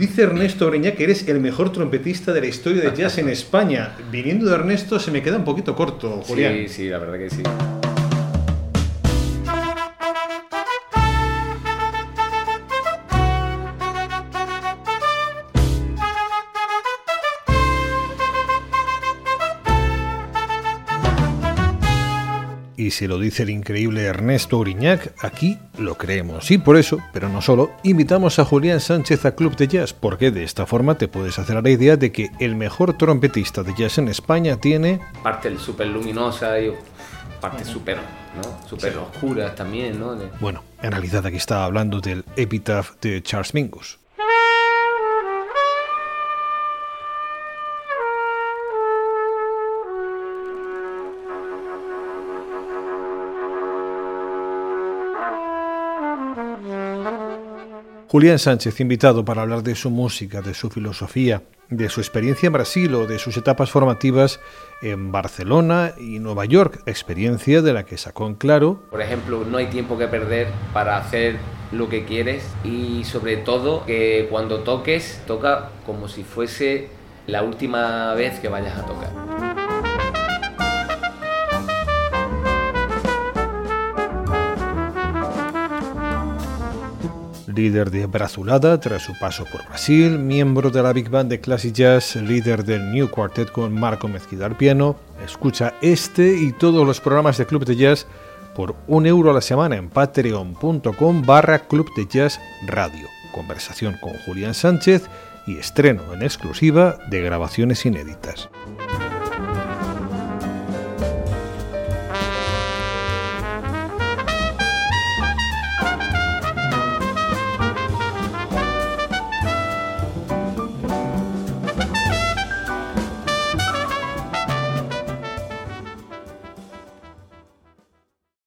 Dice Ernesto Oreña que eres el mejor trompetista de la historia de jazz en España. Viniendo de Ernesto se me queda un poquito corto, Julián. Sí, sí, la verdad que sí. Y si lo dice el increíble Ernesto Uriñac, aquí lo creemos. Y por eso, pero no solo, invitamos a Julián Sánchez a Club de Jazz, porque de esta forma te puedes hacer la idea de que el mejor trompetista de jazz en España tiene... Parte súper luminosa y parte súper ¿no? super oscura también. ¿no? Bueno, en realidad aquí estaba hablando del Epitaph de Charles Mingus. Julián Sánchez, invitado para hablar de su música, de su filosofía, de su experiencia en Brasil o de sus etapas formativas en Barcelona y Nueva York, experiencia de la que sacó en claro. Por ejemplo, no hay tiempo que perder para hacer lo que quieres y sobre todo que cuando toques, toca como si fuese la última vez que vayas a tocar. Líder de Brazulada tras su paso por Brasil, miembro de la Big Band de Classic Jazz, líder del New Quartet con Marco Mezquida al piano. Escucha este y todos los programas de Club de Jazz por un euro a la semana en patreon.com barra Club de Jazz Radio. Conversación con Julián Sánchez y estreno en exclusiva de grabaciones inéditas.